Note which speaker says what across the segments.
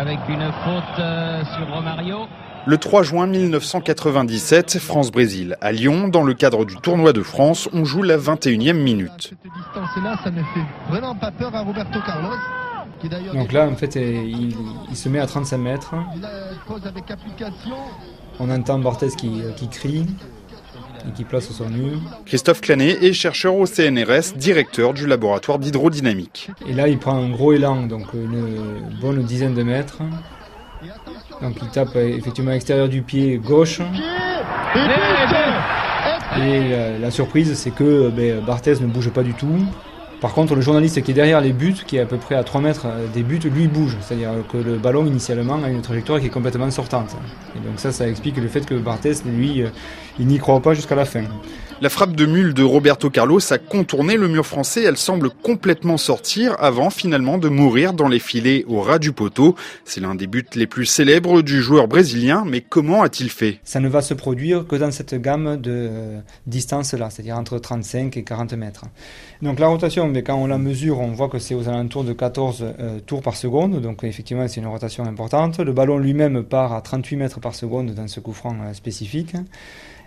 Speaker 1: avec une faute euh, sur Romario.
Speaker 2: Le 3 juin 1997, France-Brésil. À Lyon, dans le cadre du tournoi de France, on joue la 21e minute.
Speaker 3: Cette distance-là, ça ne fait vraiment pas peur à Roberto Carlos. qui d'ailleurs
Speaker 4: Donc là, en fait, il, il se met à 35 mètres.
Speaker 3: application.
Speaker 4: On entend Barthez qui, qui crie et qui place son mur.
Speaker 2: Christophe Clanet est chercheur au CNRS, directeur du laboratoire d'hydrodynamique.
Speaker 4: Et là, il prend un gros élan, donc une bonne dizaine de mètres. Donc il tape euh, effectivement à l'extérieur du pied gauche. Et la, la surprise, c'est que euh, ben, Barthez ne bouge pas du tout. Par contre, le journaliste qui est derrière les buts, qui est à peu près à 3 mètres euh, des buts, lui bouge. C'est-à-dire que le ballon, initialement, a une trajectoire qui est complètement sortante. Et donc ça, ça explique le fait que Barthez, lui, euh, il n'y croit pas jusqu'à la fin.
Speaker 2: La frappe de mule de Roberto Carlos a contourné le mur français. Elle semble complètement sortir avant finalement de mourir dans les filets au ras du poteau. C'est l'un des buts les plus célèbres du joueur brésilien. Mais comment a-t-il fait?
Speaker 4: Ça ne va se produire que dans cette gamme de euh, distance-là, c'est-à-dire entre 35 et 40 mètres. Donc la rotation, mais quand on la mesure, on voit que c'est aux alentours de 14 euh, tours par seconde. Donc effectivement, c'est une rotation importante. Le ballon lui-même part à 38 mètres par seconde dans ce coup franc euh, spécifique.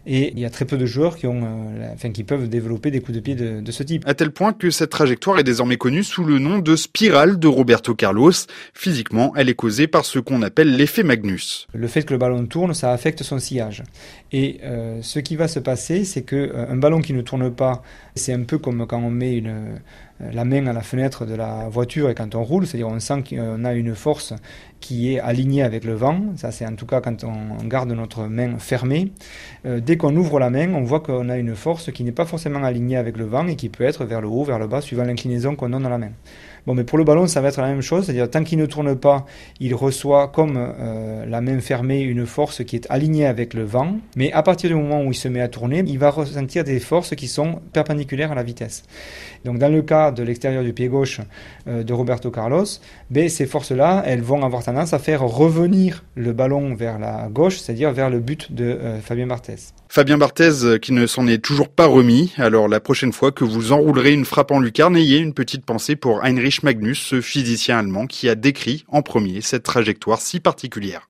Speaker 4: Et il y a très peu de joueurs qui, ont, euh, la- enfin, qui peuvent développer des coups de pied de, de ce type.
Speaker 2: À tel point que cette trajectoire est désormais connue sous le nom de spirale de Roberto Carlos. Physiquement, elle est causée par ce qu'on appelle l'effet Magnus.
Speaker 4: Le fait que le ballon tourne, ça affecte son sillage. Et euh, ce qui va se passer, c'est que euh, un ballon qui ne tourne pas, c'est un peu comme quand on met une, euh, la main à la fenêtre de la voiture et quand on roule, c'est-à-dire on sent qu'on a une force qui est alignée avec le vent. Ça, c'est en tout cas quand on garde notre main fermée. Dès qu'on ouvre la main, on voit qu'on a une force qui n'est pas forcément alignée avec le vent et qui peut être vers le haut, vers le bas, suivant l'inclinaison qu'on donne dans la main. Bon, mais pour le ballon, ça va être la même chose, c'est-à-dire tant qu'il ne tourne pas, il reçoit comme euh, la main fermée une force qui est alignée avec le vent, mais à partir du moment où il se met à tourner, il va ressentir des forces qui sont perpendiculaires à la vitesse. Donc dans le cas de l'extérieur du pied gauche euh, de Roberto Carlos, ben, ces forces-là, elles vont avoir tendance à faire revenir le ballon vers la gauche, c'est-à-dire vers le but de euh, Fabien Barthez.
Speaker 2: Fabien Barthez euh, qui ne s'en est toujours pas remis. Alors la prochaine fois que vous enroulerez une frappe en lucarne, ayez une petite pensée pour Heinrich Magnus, ce physicien allemand qui a décrit en premier cette trajectoire si particulière.